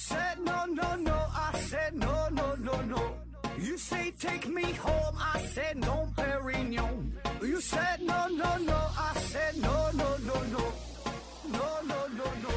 said no, no, no. I said no, no, no, no. You say take me home. I said no, Perignon. You said no, no, no. I said no, no, no, no. No, no, no, no.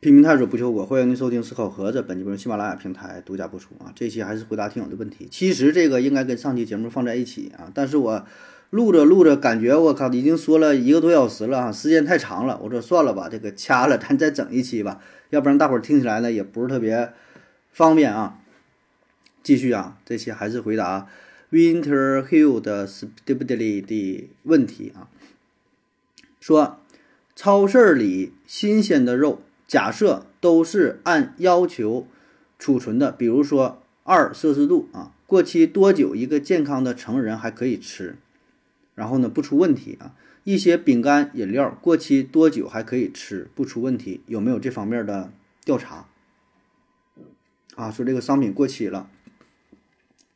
拼命探索不求果，欢迎您收听思考盒子。本期由喜马拉雅平台独家播出啊。这期还是回答听友的问题。其实这个应该跟上期节目放在一起啊，但是我录着录着，感觉我靠，已经说了一个多小时了啊，时间太长了。我说算了吧，这个掐了，咱再整一期吧，要不然大伙儿听起来呢也不是特别方便啊。继续啊，这期还是回答 Winter Hill 的 Stability 的问题啊。说超市里新鲜的肉。假设都是按要求储存的，比如说二摄氏度啊，过期多久一个健康的成人还可以吃？然后呢不出问题啊？一些饼干饮料过期多久还可以吃不出问题？有没有这方面的调查？啊，说这个商品过期了，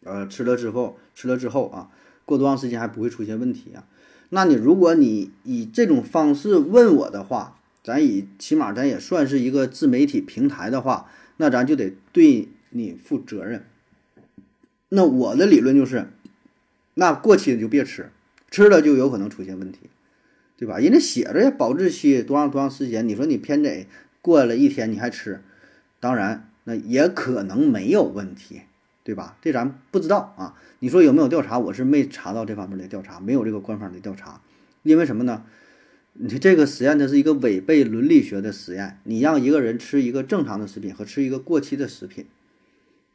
呃，吃了之后吃了之后啊，过多长时间还不会出现问题啊？那你如果你以这种方式问我的话，咱以起码咱也算是一个自媒体平台的话，那咱就得对你负责任。那我的理论就是，那过期的就别吃，吃了就有可能出现问题，对吧？人家写着保质期多长多长时间，你说你偏得过了一天你还吃，当然那也可能没有问题，对吧？这咱不知道啊。你说有没有调查？我是没查到这方面的调查，没有这个官方的调查，因为什么呢？你这个实验它是一个违背伦理学的实验。你让一个人吃一个正常的食品和吃一个过期的食品，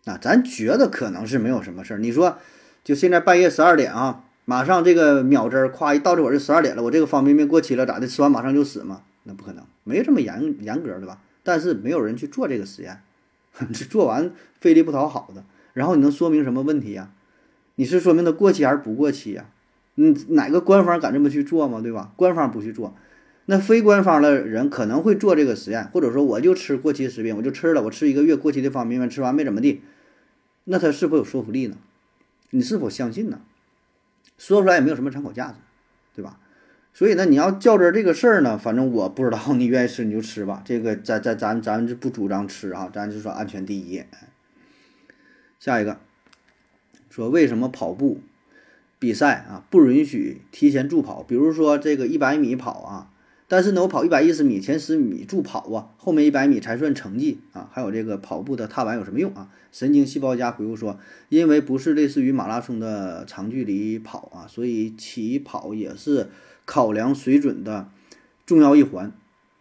啊，咱觉得可能是没有什么事儿。你说，就现在半夜十二点啊，马上这个秒针儿夸一到这会儿就十二点了，我这个方便面过期了咋的？吃完马上就死吗？那不可能，没这么严严格的吧？但是没有人去做这个实验，这 做完费力不讨好的。然后你能说明什么问题呀？你是说明它过期还是不过期呀？嗯，哪个官方敢这么去做吗？对吧？官方不去做，那非官方的人可能会做这个实验，或者说我就吃过期食品，我就吃了，我吃一个月过期的方便面，吃完没怎么地，那他是否有说服力呢？你是否相信呢？说出来也没有什么参考价值，对吧？所以呢，你要较真这个事儿呢，反正我不知道，你愿意吃你就吃吧。这个咱咱咱咱就不主张吃啊，咱就说安全第一。下一个，说为什么跑步？比赛啊，不允许提前助跑。比如说这个一百米跑啊，但是呢，我跑一百一十米前十米助跑啊，后面一百米才算成绩啊。还有这个跑步的踏板有什么用啊？神经细胞家回复说，因为不是类似于马拉松的长距离跑啊，所以起跑也是考量水准的重要一环。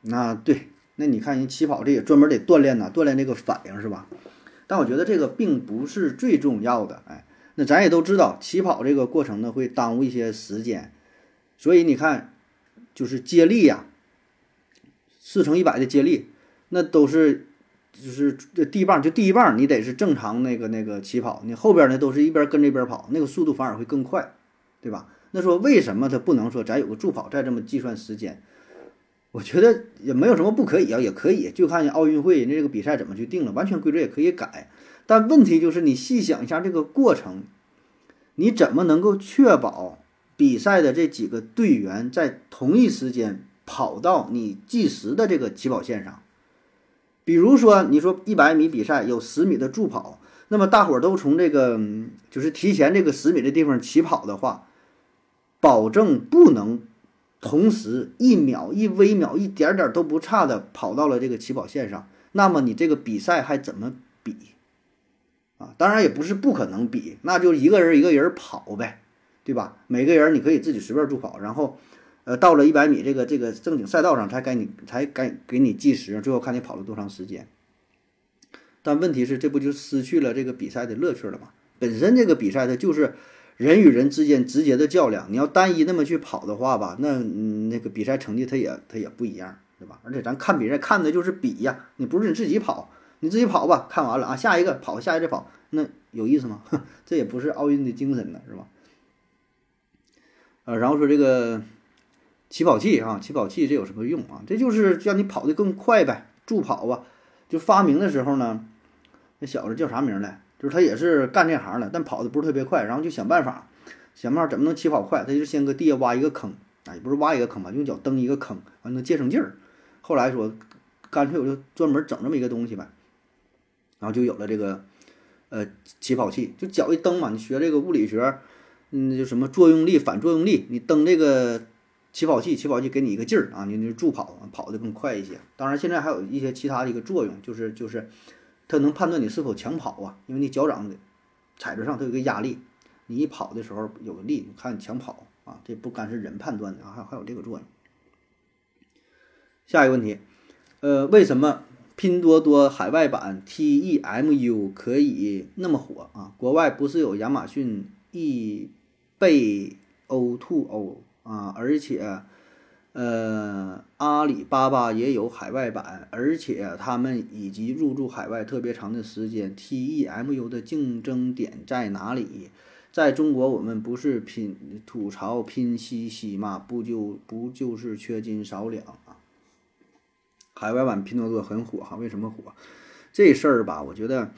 那对，那你看人起跑这也专门得锻炼呐，锻炼这个反应是吧？但我觉得这个并不是最重要的，哎。那咱也都知道，起跑这个过程呢会耽误一些时间，所以你看，就是接力呀，四乘一百的接力，那都是就是这第一棒就第一棒，你得是正常那个那个起跑，你后边呢都是一边跟着一边跑，那个速度反而会更快，对吧？那说为什么他不能说咱有个助跑再这么计算时间？我觉得也没有什么不可以啊，也可以，就看你奥运会人家这个比赛怎么去定了，完全规则也可以改。但问题就是，你细想一下这个过程，你怎么能够确保比赛的这几个队员在同一时间跑到你计时的这个起跑线上？比如说，你说一百米比赛有十米的助跑，那么大伙儿都从这个就是提前这个十米的地方起跑的话，保证不能同时一秒一微秒一点点都不差的跑到了这个起跑线上，那么你这个比赛还怎么比？啊，当然也不是不可能比，那就一个人一个人跑呗，对吧？每个人你可以自己随便助跑，然后，呃，到了一百米这个这个正经赛道上才该你才该给你计时，最后看你跑了多长时间。但问题是，这不就失去了这个比赛的乐趣了吗？本身这个比赛它就是人与人之间直接的较量，你要单一那么去跑的话吧，那那个比赛成绩它也它也不一样，对吧？而且咱看比赛看的就是比呀，你不是你自己跑。你自己跑吧，看完了啊，下一个跑，下一个跑，那有意思吗？这也不是奥运的精神呢，是吧？呃，然后说这个起跑器啊，起跑器这有什么用啊？这就是让你跑得更快呗，助跑啊。就发明的时候呢，那小子叫啥名来？就是他也是干这行的，但跑的不是特别快，然后就想办法，想办法怎么能起跑快？他就先搁地下挖一个坑，啊，也不是挖一个坑吧，用脚蹬一个坑，完能借上劲儿。后来说，干脆我就专门整这么一个东西呗，然后就有了这个呃起跑器，就脚一蹬嘛，你学这个物理学，嗯，就什么作用力、反作用力，你蹬这个起跑器，起跑器给你一个劲儿啊，你就助跑，跑得更快一些。当然，现在还有一些其他的一个作用，就是就是它能判断你是否抢跑啊，因为你脚掌踩着上，它有个压力，你一跑的时候有个力，看抢跑啊，这不干是人判断的啊，还还有这个作用。下一个问题，呃，为什么拼多多海外版 TEMU 可以那么火啊？国外不是有亚马逊 E 贝 O2O 啊，而且，呃，阿里巴巴也有海外版，而且他们以及入驻海外特别长的时间，TEMU 的竞争点在哪里？在中国，我们不是拼吐槽拼夕夕嘛？不就不就是缺斤少两啊？海外版拼多多很火哈，为什么火？这事儿吧，我觉得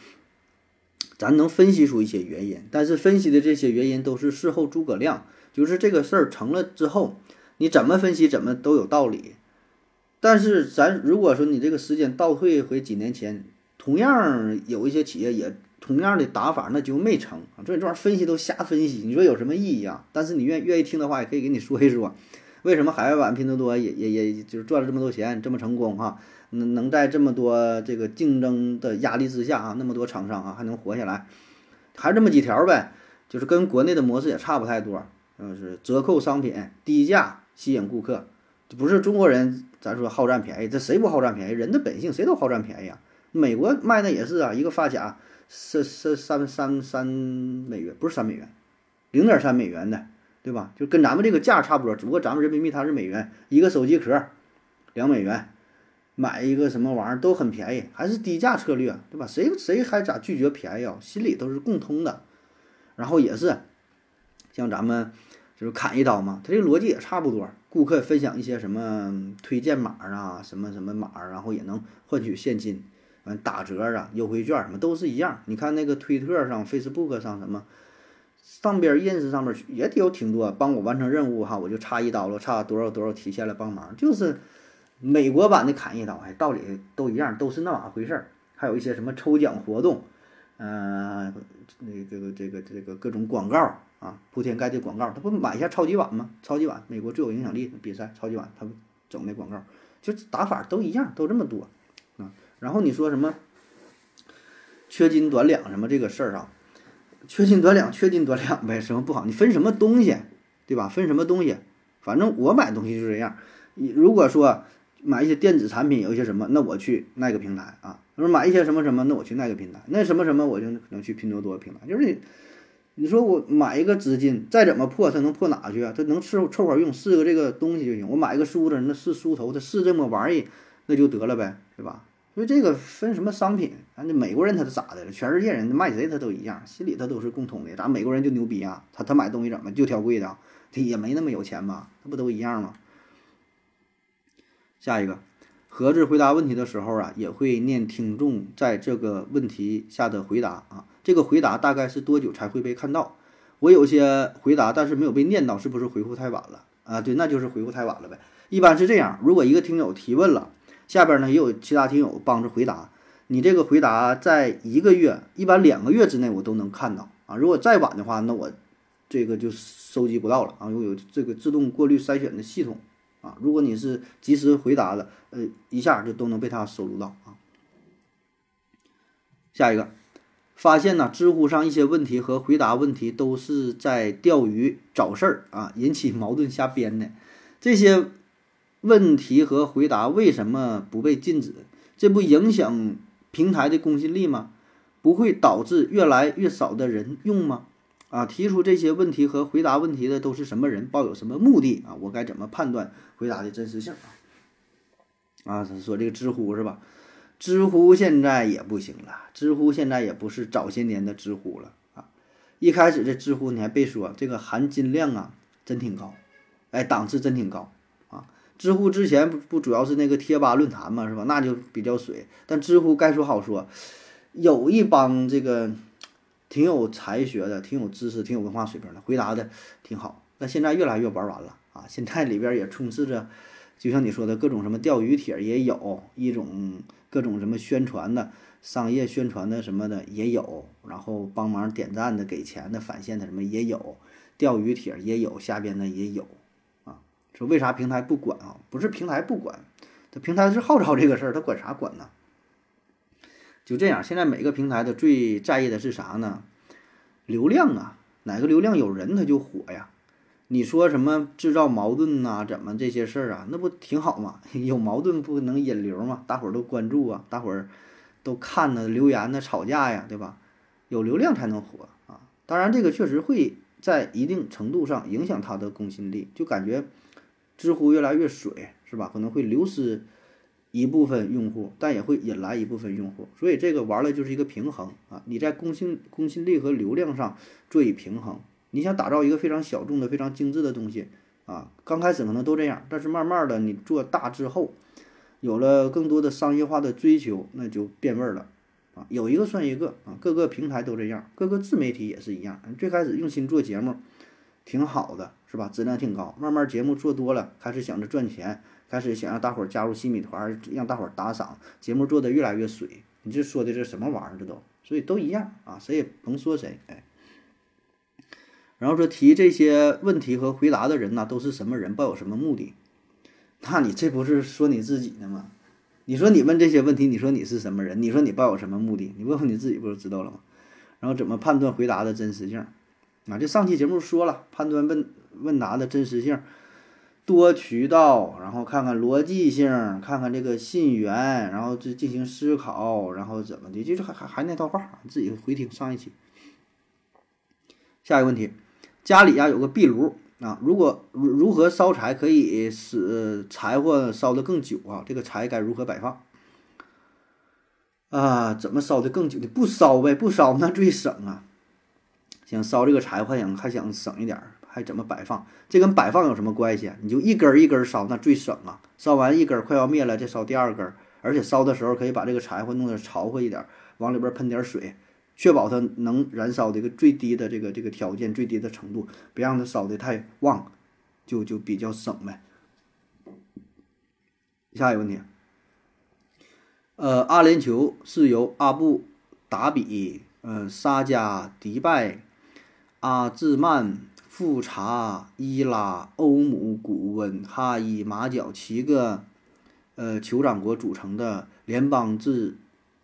咱能分析出一些原因，但是分析的这些原因都是事后诸葛亮，就是这个事儿成了之后，你怎么分析怎么都有道理。但是咱如果说你这个时间倒退回几年前，同样有一些企业也同样的打法，那就没成啊。这这玩意儿分析都瞎分析，你说有什么意义啊？但是你愿愿意听的话，也可以给你说一说。为什么海外版拼多多也也也就是赚了这么多钱，这么成功哈？能能在这么多这个竞争的压力之下啊，那么多厂商啊还能活下来，还这么几条呗，就是跟国内的模式也差不太多，嗯，是折扣商品、低价吸引顾客，不是中国人，咱说好占便宜，这谁不好占便宜？人的本性谁都好占便宜啊。美国卖的也是啊，一个发卡是是三三三美元，不是三美元，零点三美元的。对吧？就跟咱们这个价差不多，只不过咱们人民币它是美元，一个手机壳两美元，买一个什么玩意儿都很便宜，还是低价策略，对吧？谁谁还咋拒绝便宜啊？心里都是共通的。然后也是像咱们就是砍一刀嘛，它这个逻辑也差不多。顾客分享一些什么推荐码啊，什么什么码，然后也能换取现金，完打折啊，优惠券什么都是一样。你看那个推特上、Facebook 上什么。上边 ins 上面也得有挺多帮我完成任务哈，我就差一刀了，差多少多少提现来帮忙，就是美国版的砍一刀，哎，道理都一样，都是那么回事儿。还有一些什么抽奖活动，嗯，那这个这个这个各种广告啊，铺天盖地广告，他不买一下超级碗吗？超级碗，美国最有影响力的比赛，超级碗，他整那广告，就打法都一样，都这么多啊。然后你说什么缺斤短两什么这个事儿啊？缺斤短两，缺斤短两呗，什么不好？你分什么东西，对吧？分什么东西？反正我买东西就这样。你如果说买一些电子产品，有一些什么，那我去那个平台啊。说买一些什么什么，那我去那个平台。那什么什么，我就可能去拼多多平台。就是你，你说我买一个纸巾，再怎么破，它能破哪去啊？它能凑凑合用，是个这个东西就行。我买一个梳子，那是梳头，它是这么玩意，那就得了呗，对吧？所以这个分什么商品？咱这美国人他是咋的了？全世界人卖谁他都一样，心里他都是共通的。咱美国人就牛逼啊！他他买东西怎么就挑贵的？他也没那么有钱吧？那不都一样吗？下一个，盒子回答问题的时候啊，也会念听众在这个问题下的回答啊。这个回答大概是多久才会被看到？我有些回答，但是没有被念到，是不是回复太晚了啊？对，那就是回复太晚了呗。一般是这样，如果一个听友提问了。下边呢也有其他听友帮着回答，你这个回答在一个月，一般两个月之内我都能看到啊。如果再晚的话，那我这个就收集不到了啊。有有这个自动过滤筛选的系统啊。如果你是及时回答的，呃，一下就都能被他收录到啊。下一个，发现呢，知乎上一些问题和回答问题都是在钓鱼找事儿啊，引起矛盾瞎编的这些。问题和回答为什么不被禁止？这不影响平台的公信力吗？不会导致越来越少的人用吗？啊，提出这些问题和回答问题的都是什么人？抱有什么目的啊？我该怎么判断回答的真实性啊？啊，说这个知乎是吧？知乎现在也不行了，知乎现在也不是早些年的知乎了啊。一开始这知乎你还别说，这个含金量啊真挺高，哎，档次真挺高。知乎之前不不主要是那个贴吧论坛嘛，是吧？那就比较水。但知乎该说好说，有一帮这个挺有才学的、挺有知识、挺有文化水平的，回答的挺好。那现在越来越玩完了啊，现在里边也充斥着，就像你说的各种什么钓鱼帖也有一种各种什么宣传的商业宣传的什么的也有，然后帮忙点赞的、给钱的、返现的什么也有，钓鱼帖也有，下边的也有。说为啥平台不管啊？不是平台不管，这平台是号召这个事儿，他管啥管呢？就这样，现在每个平台的最在意的是啥呢？流量啊，哪个流量有人他就火呀。你说什么制造矛盾呐？怎么这些事儿啊？那不挺好吗？有矛盾不能引流吗？大伙儿都关注啊，大伙儿都看呢，留言呢，吵架呀，对吧？有流量才能火啊。当然，这个确实会在一定程度上影响它的公信力，就感觉知乎越来越水，是吧？可能会流失。一部分用户，但也会引来一部分用户，所以这个玩的就是一个平衡啊！你在公信公信力和流量上做以平衡。你想打造一个非常小众的、非常精致的东西啊，刚开始可能都这样，但是慢慢的你做大之后，有了更多的商业化的追求，那就变味儿了啊！有一个算一个啊，各个平台都这样，各个自媒体也是一样。最开始用心做节目，挺好的，是吧？质量挺高，慢慢节目做多了，开始想着赚钱。开始想让大伙儿加入新米团，让大伙儿打赏，节目做的越来越水。你这说的这什么玩意儿？这都，所以都一样啊，谁也甭说谁。哎，然后说提这些问题和回答的人呢，都是什么人？抱有什么目的？那你这不是说你自己呢吗？你说你问这些问题，你说你是什么人？你说你抱有什么目的？你问问你自己不就知道了吗？然后怎么判断回答的真实性？啊，这上期节目说了，判断问问答的真实性。多渠道，然后看看逻辑性，看看这个信源，然后这进行思考，然后怎么的，就是还还还那套话，自己回听上一期。下一个问题，家里呀有个壁炉啊，如果如如何烧柴可以使柴火烧的更久啊？这个柴该如何摆放？啊，怎么烧的更久的？不烧呗，不烧那最省啊。想烧这个柴火，想还想省一点儿。还怎么摆放？这跟摆放有什么关系？你就一根一根烧，那最省啊！烧完一根快要灭了，再烧第二根，而且烧的时候可以把这个柴火弄得潮和一点，往里边喷点水，确保它能燃烧的一个最低的这个这个条件，最低的程度，别让它烧的太旺，就就比较省呗。下一个问题，呃，阿联酋是由阿布达比、呃沙加、迪拜、阿兹曼。富查、伊拉、欧姆、古温、哈伊、马角七个呃酋长国组成的联邦制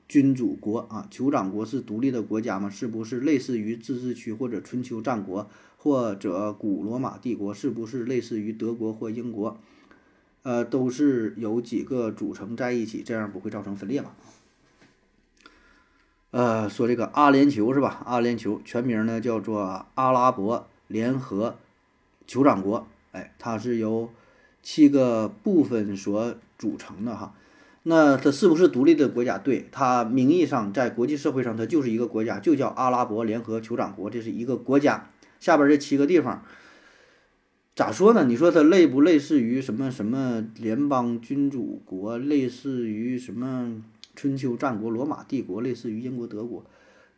君主国啊，酋长国是独立的国家吗？是不是类似于自治区或者春秋战国或者古罗马帝国？是不是类似于德国或英国？呃，都是由几个组成在一起，这样不会造成分裂吧？呃，说这个阿联酋是吧？阿联酋全名呢叫做阿拉伯。联合酋长国，哎，它是由七个部分所组成的哈。那它是不是独立的国家？对，它名义上在国际社会上它就是一个国家，就叫阿拉伯联合酋长国，这是一个国家。下边这七个地方咋说呢？你说它类不类似于什么什么联邦君主国？类似于什么春秋战国、罗马帝国？类似于英国、德国？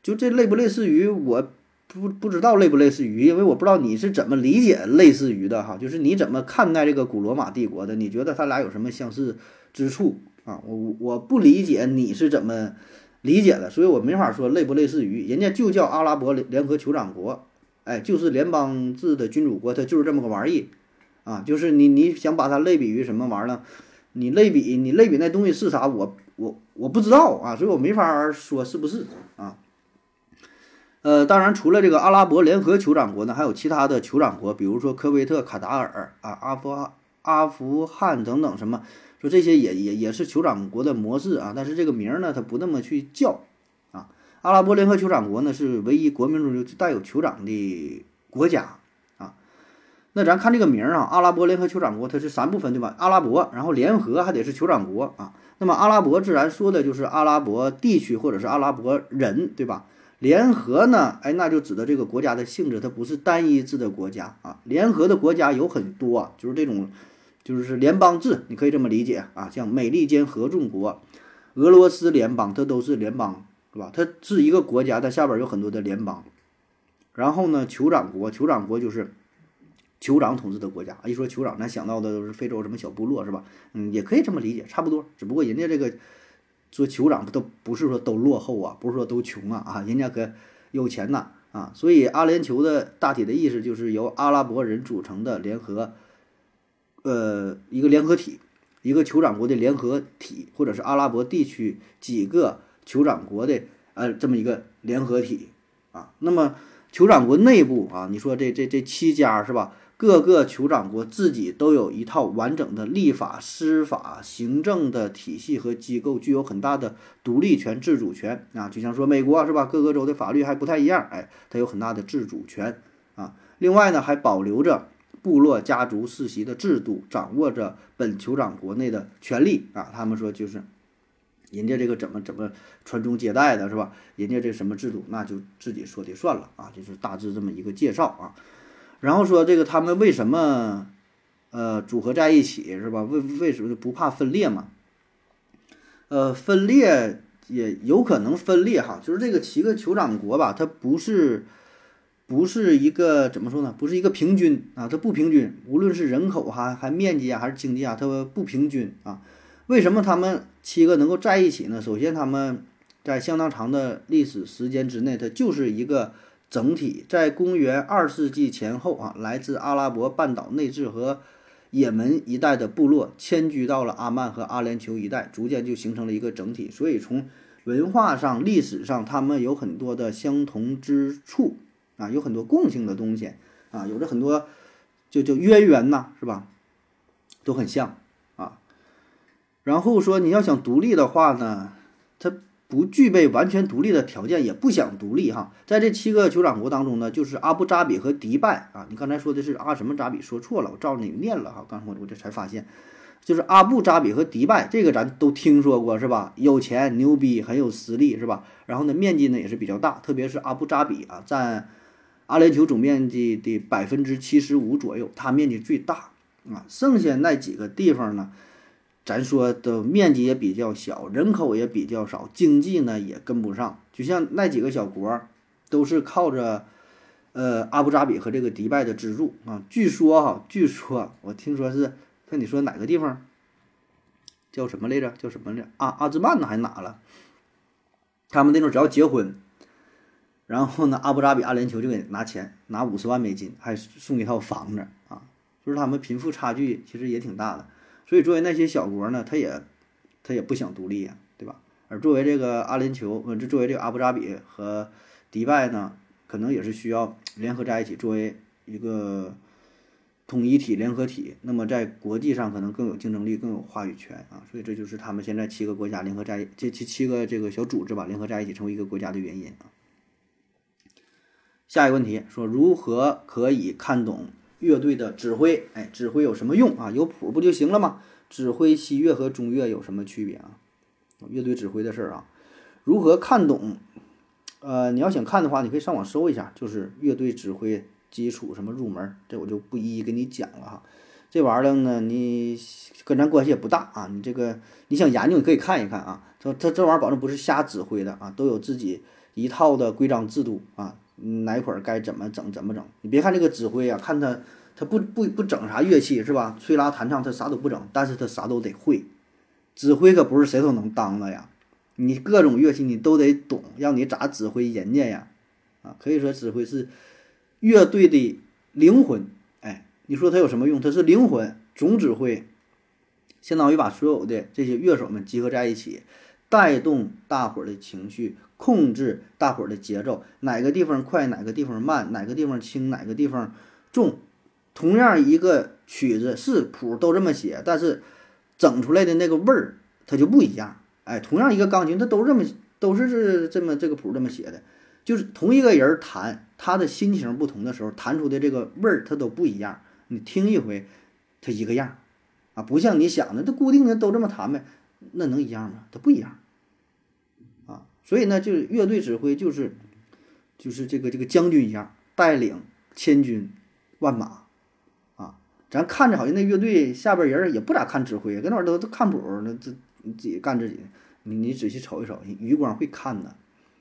就这类不类似于我？不不知道类不类似于，因为我不知道你是怎么理解类似于的哈，就是你怎么看待这个古罗马帝国的？你觉得他俩有什么相似之处啊？我我不理解你是怎么理解的，所以我没法说类不类似于。人家就叫阿拉伯联联合酋长国，哎，就是联邦制的君主国，它就是这么个玩意啊。就是你你想把它类比于什么玩意儿呢？你类比你类比那东西是啥？我我我不知道啊，所以我没法说是不是啊。呃，当然，除了这个阿拉伯联合酋长国呢，还有其他的酋长国，比如说科威特、卡达尔啊、阿富阿富汗等等，什么说这些也也也是酋长国的模式啊。但是这个名儿呢，它不那么去叫啊。阿拉伯联合酋长国呢，是唯一国名中就带有酋长的国家啊。那咱看这个名儿啊，阿拉伯联合酋长国它是三部分对吧？阿拉伯，然后联合还得是酋长国啊。那么阿拉伯自然说的就是阿拉伯地区或者是阿拉伯人对吧？联合呢？哎，那就指的这个国家的性质，它不是单一制的国家啊。联合的国家有很多啊，就是这种，就是联邦制，你可以这么理解啊。像美利坚合众国、俄罗斯联邦，它都是联邦，是吧？它是一个国家，它下边有很多的联邦。然后呢，酋长国，酋长国就是酋长统治的国家。一说酋长，咱想到的都是非洲什么小部落是吧？嗯，也可以这么理解，差不多。只不过人家这个做酋长不都不是说都落后啊，不是说都穷啊啊，人家可有钱呐啊。所以阿联酋的大体的意思就是由阿拉伯人组成的联合，呃，一个联合体。一个酋长国的联合体，或者是阿拉伯地区几个酋长国的呃这么一个联合体啊。那么酋长国内部啊，你说这这这七家是吧？各个酋长国自己都有一套完整的立法、司法、行政的体系和机构，具有很大的独立权、自主权啊。就像说美国是吧？各个州的法律还不太一样，哎，它有很大的自主权啊。另外呢，还保留着。部落家族世袭的制度，掌握着本酋长国内的权利啊。他们说就是，人家这个怎么怎么传宗接代的是吧？人家这什么制度，那就自己说的算了啊。就是大致这么一个介绍啊。然后说这个他们为什么呃组合在一起是吧？为为什么不怕分裂嘛？呃，分裂也有可能分裂哈。就是这个七个酋长国吧，它不是。不是一个怎么说呢？不是一个平均啊，它不平均，无论是人口哈，还面积啊，还是经济啊，它不平均啊。为什么他们七个能够在一起呢？首先，他们在相当长的历史时间之内，它就是一个整体。在公元二世纪前后啊，来自阿拉伯半岛内治和也门一带的部落迁居到了阿曼和阿联酋一带，逐渐就形成了一个整体。所以，从文化上、历史上，他们有很多的相同之处。啊，有很多共性的东西啊，有着很多就就渊源呐，是吧？都很像啊。然后说你要想独立的话呢，它不具备完全独立的条件，也不想独立哈。在这七个酋长国当中呢，就是阿布扎比和迪拜啊。你刚才说的是阿什么扎比，说错了，我照着你念了哈。刚才我我这才发现，就是阿布扎比和迪拜，这个咱都听说过是吧？有钱牛逼，很有实力是吧？然后呢，面积呢也是比较大，特别是阿布扎比啊，占。阿联酋总面积的百分之七十五左右，它面积最大啊。剩下那几个地方呢，咱说的面积也比较小，人口也比较少，经济呢也跟不上。就像那几个小国，都是靠着呃阿布扎比和这个迪拜的资助啊。据说哈，据说我听说是，看你说哪个地方叫什么来着？叫什么来？阿阿兹曼呢？还哪了？他们那种只要结婚。然后呢，阿布扎比、阿联酋就给拿钱，拿五十万美金，还送一套房子啊！就是他们贫富差距其实也挺大的，所以作为那些小国呢，他也他也不想独立呀，对吧？而作为这个阿联酋，呃，就作为这个阿布扎比和迪拜呢，可能也是需要联合在一起，作为一个统一体、联合体，那么在国际上可能更有竞争力、更有话语权啊！所以这就是他们现在七个国家联合在这七七个这个小组织吧，联合在一起成为一个国家的原因啊。下一个问题说如何可以看懂乐队的指挥？哎，指挥有什么用啊？有谱不就行了吗？指挥西乐和中乐有什么区别啊？乐队指挥的事儿啊，如何看懂？呃，你要想看的话，你可以上网搜一下，就是乐队指挥基础什么入门，这我就不一一给你讲了哈。这玩意儿呢，你跟咱关系也不大啊。你这个你想研究，你可以看一看啊。这这这玩意儿保证不是瞎指挥的啊，都有自己一套的规章制度啊。哪会儿该怎么整怎么整？你别看这个指挥啊，看他他不不不整啥乐器是吧？吹拉弹唱他啥都不整，但是他啥都得会。指挥可不是谁都能当的呀，你各种乐器你都得懂，让你咋指挥人家呀？啊，可以说指挥是乐队的灵魂。哎，你说他有什么用？他是灵魂，总指挥，相当于把所有的这些乐手们集合在一起。带动大伙儿的情绪，控制大伙儿的节奏，哪个地方快，哪个地方慢，哪个地方轻，哪个地方重。同样一个曲子是谱都这么写，但是整出来的那个味儿它就不一样。哎，同样一个钢琴，它都这么都是这这么这个谱这么写的，就是同一个人弹，他的心情不同的时候，弹出的这个味儿它都不一样。你听一回，它一个样，啊，不像你想的，它固定的都这么弹呗，那能一样吗？它不一样。所以呢，就是乐队指挥就是，就是这个这个将军一样，带领千军万马，啊，咱看着好像那乐队下边人也不咋看指挥，跟那儿都都看谱，那自自己干自己。你你仔细瞅一瞅，余光会看的，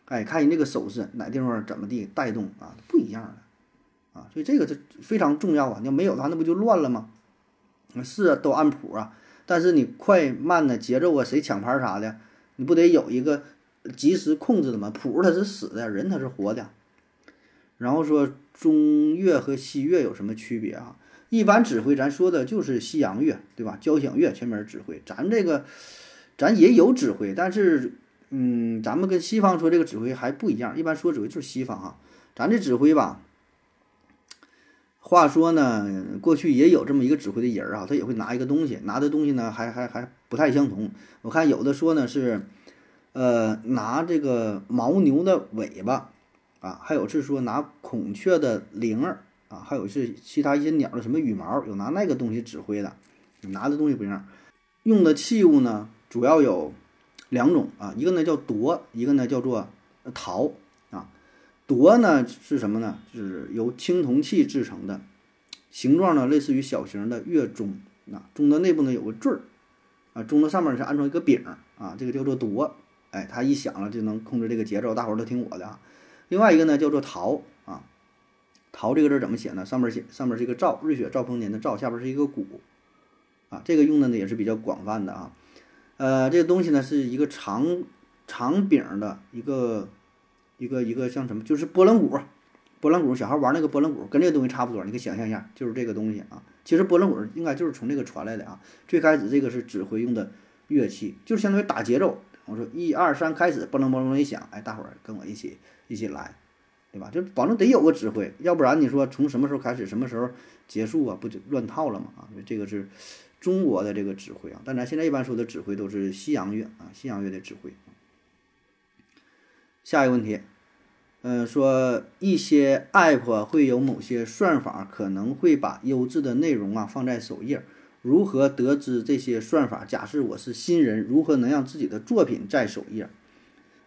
哎，看人那个手势，哪地方怎么地带动啊，不一样的，啊，所以这个是非常重要啊！你要没有的话，那不就乱了吗？是啊，都按谱啊，但是你快慢的节奏啊，谁抢牌啥的，你不得有一个及时控制的嘛？谱它是死的，人它是活的。然后说中乐和西乐有什么区别啊？一般指挥咱说的就是西洋乐，对吧？交响乐前面指挥，咱这个咱也有指挥，但是嗯，咱们跟西方说这个指挥还不一样。一般说指挥就是西方哈，咱这指挥吧。话说呢，过去也有这么一个指挥的人啊，他也会拿一个东西，拿的东西呢还还还不太相同。我看有的说呢是，呃，拿这个牦牛的尾巴，啊，还有是说拿孔雀的翎儿，啊，还有是其他一些鸟的什么羽毛，有拿那个东西指挥的，拿的东西不一样。用的器物呢主要有两种啊，一个呢叫铎，一个呢叫做陶啊。铎呢是什么呢？就是由青铜器制成的，形状呢类似于小型的乐钟啊，钟的内部呢有个坠儿啊，钟的上面是安装一个柄啊，这个叫做铎，哎，它一响了就能控制这个节奏，大伙儿都听我的啊。另外一个呢叫做陶啊，陶这个字怎么写呢？上面写上面是一个兆，瑞雪兆丰年的兆，下边是一个谷啊，这个用的呢也是比较广泛的啊。呃，这个东西呢是一个长长柄的一个。一个一个像什么，就是拨浪鼓，拨浪鼓，小孩玩那个拨浪鼓，跟这个东西差不多。你可以想象一下，就是这个东西啊。其实拨浪鼓应该就是从这个传来的啊。最开始这个是指挥用的乐器，就是相当于打节奏。我说一二三，开始，嘣楞嘣楞一响，哎，大伙儿跟我一起一起来，对吧？就保证得有个指挥，要不然你说从什么时候开始，什么时候结束啊？不就乱套了吗？啊，这个是中国的这个指挥啊。但咱现在一般说的指挥都是西洋乐啊，西洋乐的指挥。下一个问题。嗯，说一些 app 会有某些算法，可能会把优质的内容啊放在首页。如何得知这些算法？假设我是新人，如何能让自己的作品在首页？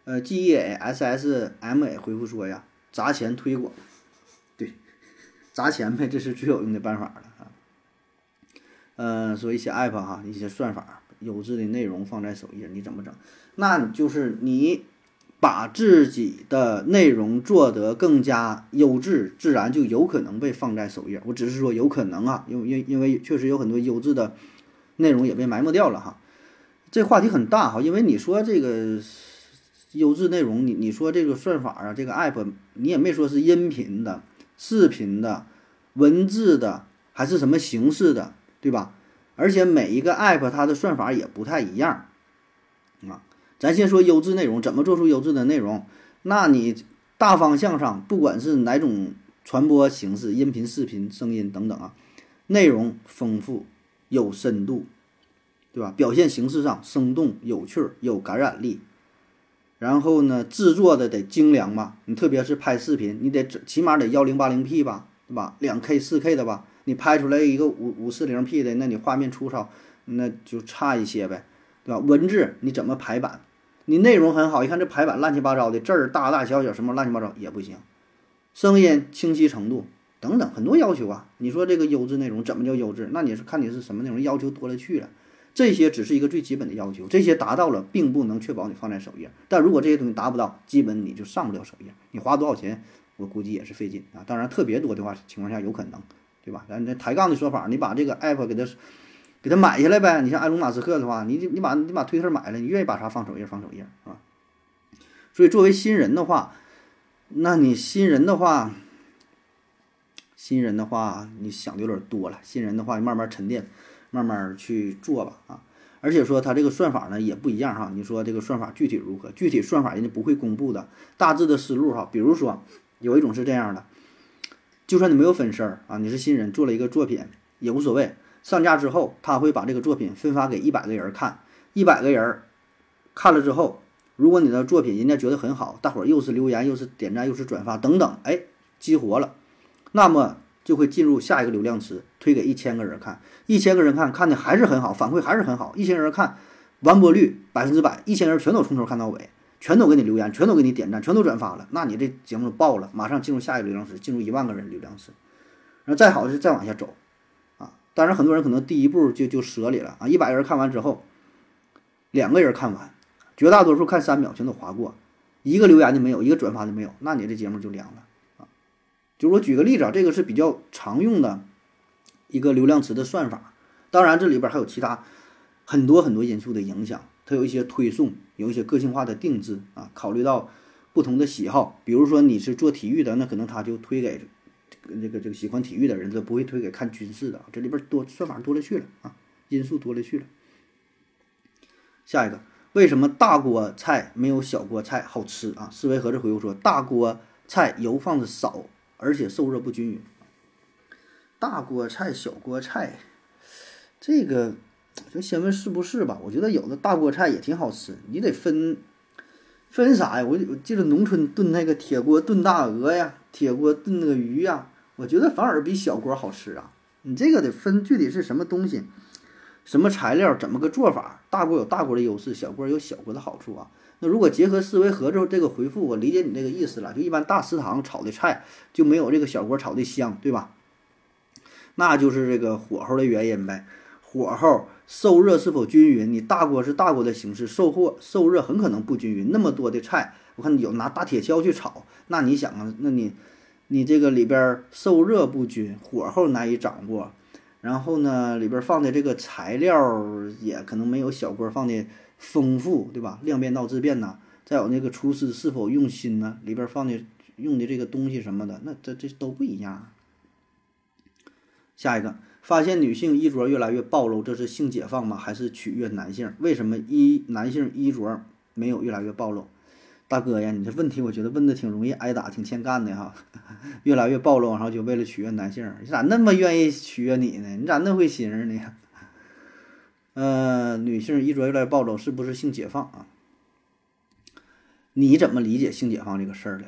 呃，G E A S S M A 回复说呀，砸钱推广，对，砸钱呗，这是最有用的办法了啊。嗯，说一些 app 哈，一些算法，优质的内容放在首页，你怎么整？那就是你。把自己的内容做得更加优质，自然就有可能被放在首页。我只是说有可能啊，因为因因为确实有很多优质的内容也被埋没掉了哈。这话题很大哈，因为你说这个优质内容，你你说这个算法啊，这个 app 你也没说是音频的、视频的、文字的还是什么形式的，对吧？而且每一个 app 它的算法也不太一样啊。咱先说优质内容，怎么做出优质的内容？那你大方向上，不管是哪种传播形式，音频、视频、声音等等啊，内容丰富有深度，对吧？表现形式上生动有趣有感染力。然后呢，制作的得精良吧？你特别是拍视频，你得起码得幺零八零 P 吧，对吧？两 K、四 K 的吧？你拍出来一个五五四零 P 的，那你画面粗糙，那就差一些呗，对吧？文字你怎么排版？你内容很好，一看这排版乱七八糟的字儿大大小小什么乱七八糟也不行，声音清晰程度等等很多要求啊。你说这个优质内容怎么叫优质？那你是看你是什么内容，要求多了去了。这些只是一个最基本的要求，这些达到了，并不能确保你放在首页。但如果这些东西达不到，基本你就上不了首页。你花多少钱，我估计也是费劲啊。当然特别多的话情况下有可能，对吧？咱这抬杠的说法，你把这个 app 给它。给他买下来呗！你像埃隆·马斯克的话，你你把你把推特买了，你愿意把啥放首页放首页啊？所以作为新人的话，那你新人的话，新人的话，你想的有点多了。新人的话，慢慢沉淀，慢慢去做吧啊！而且说他这个算法呢也不一样哈。你说这个算法具体如何？具体算法人家不会公布的，大致的思路哈。比如说有一种是这样的，就算你没有粉丝儿啊，你是新人做了一个作品也无所谓。上架之后，他会把这个作品分发给一百个人看，一百个人看了之后，如果你的作品人家觉得很好，大伙儿又是留言又是点赞又是转发等等，哎，激活了，那么就会进入下一个流量池，推给一千个人看，一千个人看看的还是很好，反馈还是很好，一千人看，完播率百分之百，一千人全都从头看到尾，全都给你留言，全都给你点赞，全都转发了，那你这节目爆了，马上进入下一个流量池，进入一万个人流量池，然后再好是再往下走。当然，很多人可能第一步就就折里了啊！一百个人看完之后，两个人看完，绝大多数看三秒全都划过，一个留言的没有，一个转发的没有，那你这节目就凉了啊！就是我举个例子啊，这个是比较常用的一个流量词的算法。当然，这里边还有其他很多很多因素的影响，它有一些推送，有一些个性化的定制啊，考虑到不同的喜好。比如说你是做体育的，那可能他就推给这个这个喜欢体育的人，他不会推给看军事的。这里边多算法多了去了啊，因素多了去了。下一个，为什么大锅菜没有小锅菜好吃啊？思维盒子回复说，大锅菜油放的少，而且受热不均匀。大锅菜、小锅菜，这个就先问是不是吧？我觉得有的大锅菜也挺好吃，你得分分啥呀？我我记得农村炖那个铁锅炖大鹅呀，铁锅炖那个鱼呀，我觉得反而比小锅好吃啊。你这个得分具体是什么东西。什么材料，怎么个做法？大锅有大锅的优势，小锅有小锅的好处啊。那如果结合思维盒子这个回复，我理解你这个意思了。就一般大食堂炒的菜就没有这个小锅炒的香，对吧？那就是这个火候的原因呗。火候受热是否均匀？你大锅是大锅的形式，受火受热很可能不均匀。那么多的菜，我看有拿大铁锹去炒，那你想啊，那你你这个里边受热不均，火候难以掌握。然后呢，里边放的这个材料也可能没有小锅放的丰富，对吧？量变到质变呐，再有那个厨师是否用心呢？里边放的用的这个东西什么的，那这这都不一样。下一个，发现女性衣着越来越暴露，这是性解放吗？还是取悦男性？为什么衣男性衣着没有越来越暴露？大哥呀，你这问题我觉得问的挺容易挨打，挺欠干的哈。越来越暴露，然后就为了取悦男性，你咋那么愿意取悦你呢？你咋那会心呢？呃，女性衣着越来越暴露，是不是性解放啊？你怎么理解性解放这个事儿的？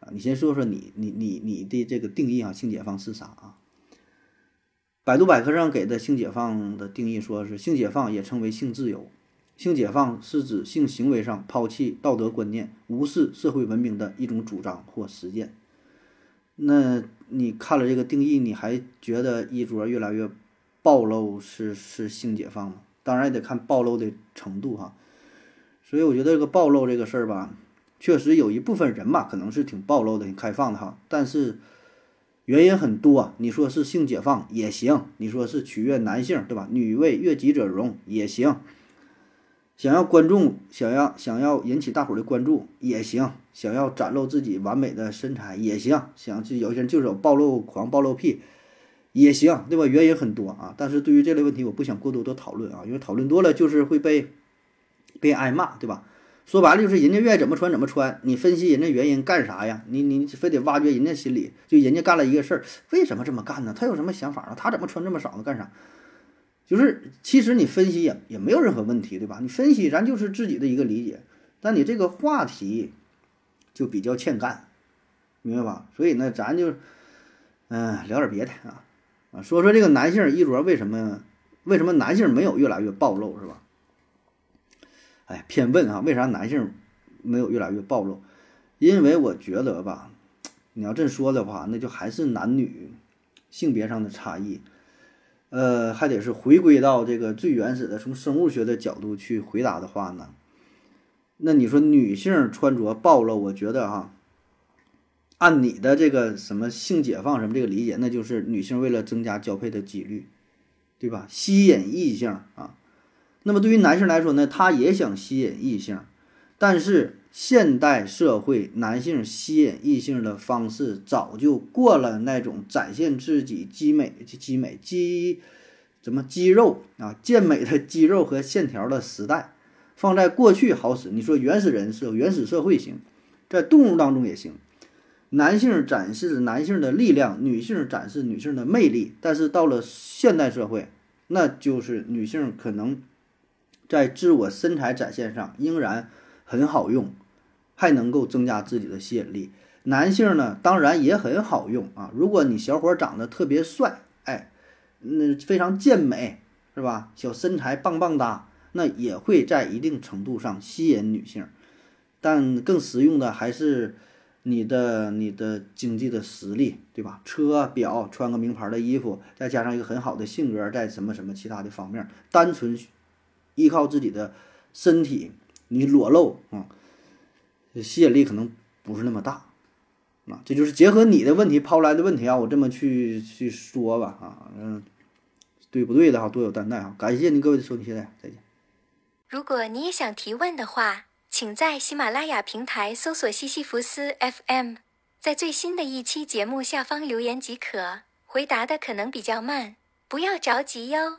啊，你先说说你你你你的这个定义啊，性解放是啥啊？百度百科上给的性解放的定义说是性解放也称为性自由。性解放是指性行为上抛弃道德观念、无视社会文明的一种主张或实践。那你看了这个定义，你还觉得衣着越来越暴露是是性解放吗？当然也得看暴露的程度哈。所以我觉得这个暴露这个事儿吧，确实有一部分人吧，可能是挺暴露的、挺开放的哈。但是原因很多，你说是性解放也行，你说是取悦男性，对吧？女为悦己者容也行。想要观众，想要想要引起大伙的关注也行，想要展露自己完美的身材也行，想就有些人就是有暴露狂、暴露癖也行，对吧？原因很多啊，但是对于这类问题，我不想过多的讨论啊，因为讨论多了就是会被被挨骂，对吧？说白了就是人家愿意怎么穿怎么穿，你分析人家原因干啥呀？你你非得挖掘人家心理，就人家干了一个事儿，为什么这么干呢？他有什么想法呢？他怎么穿这么少呢？干啥？就是，其实你分析也也没有任何问题，对吧？你分析，咱就是自己的一个理解，但你这个话题就比较欠干，明白吧？所以呢，咱就嗯聊点别的啊啊，说说这个男性衣着为什么为什么男性没有越来越暴露，是吧？哎，偏问啊，为啥男性没有越来越暴露？因为我觉得吧，你要这说的话，那就还是男女性别上的差异。呃，还得是回归到这个最原始的，从生物学的角度去回答的话呢，那你说女性穿着暴露，我觉得哈，按你的这个什么性解放什么这个理解，那就是女性为了增加交配的几率，对吧？吸引异性啊。那么对于男性来说呢，他也想吸引异性，但是。现代社会男性吸引异性的方式早就过了那种展现自己肌美、肌美、肌怎么肌肉啊健美的肌肉和线条的时代。放在过去好使，你说原始人是原始社会行，在动物当中也行。男性展示男性的力量，女性展示女性的魅力。但是到了现代社会，那就是女性可能在自我身材展现上仍然。很好用，还能够增加自己的吸引力。男性呢，当然也很好用啊。如果你小伙长得特别帅，哎，那非常健美，是吧？小身材棒棒哒，那也会在一定程度上吸引女性。但更实用的还是你的你的经济的实力，对吧？车表，穿个名牌的衣服，再加上一个很好的性格，在什么什么其他的方面，单纯依靠自己的身体。你裸露啊，吸引力可能不是那么大，啊，这就是结合你的问题抛来的问题啊，我这么去去说吧啊，嗯，对不对的哈，多有担待啊，感谢您各位的收听，谢谢，再见。如果你也想提问的话，请在喜马拉雅平台搜索西西弗斯 FM，在最新的一期节目下方留言即可。回答的可能比较慢，不要着急哟。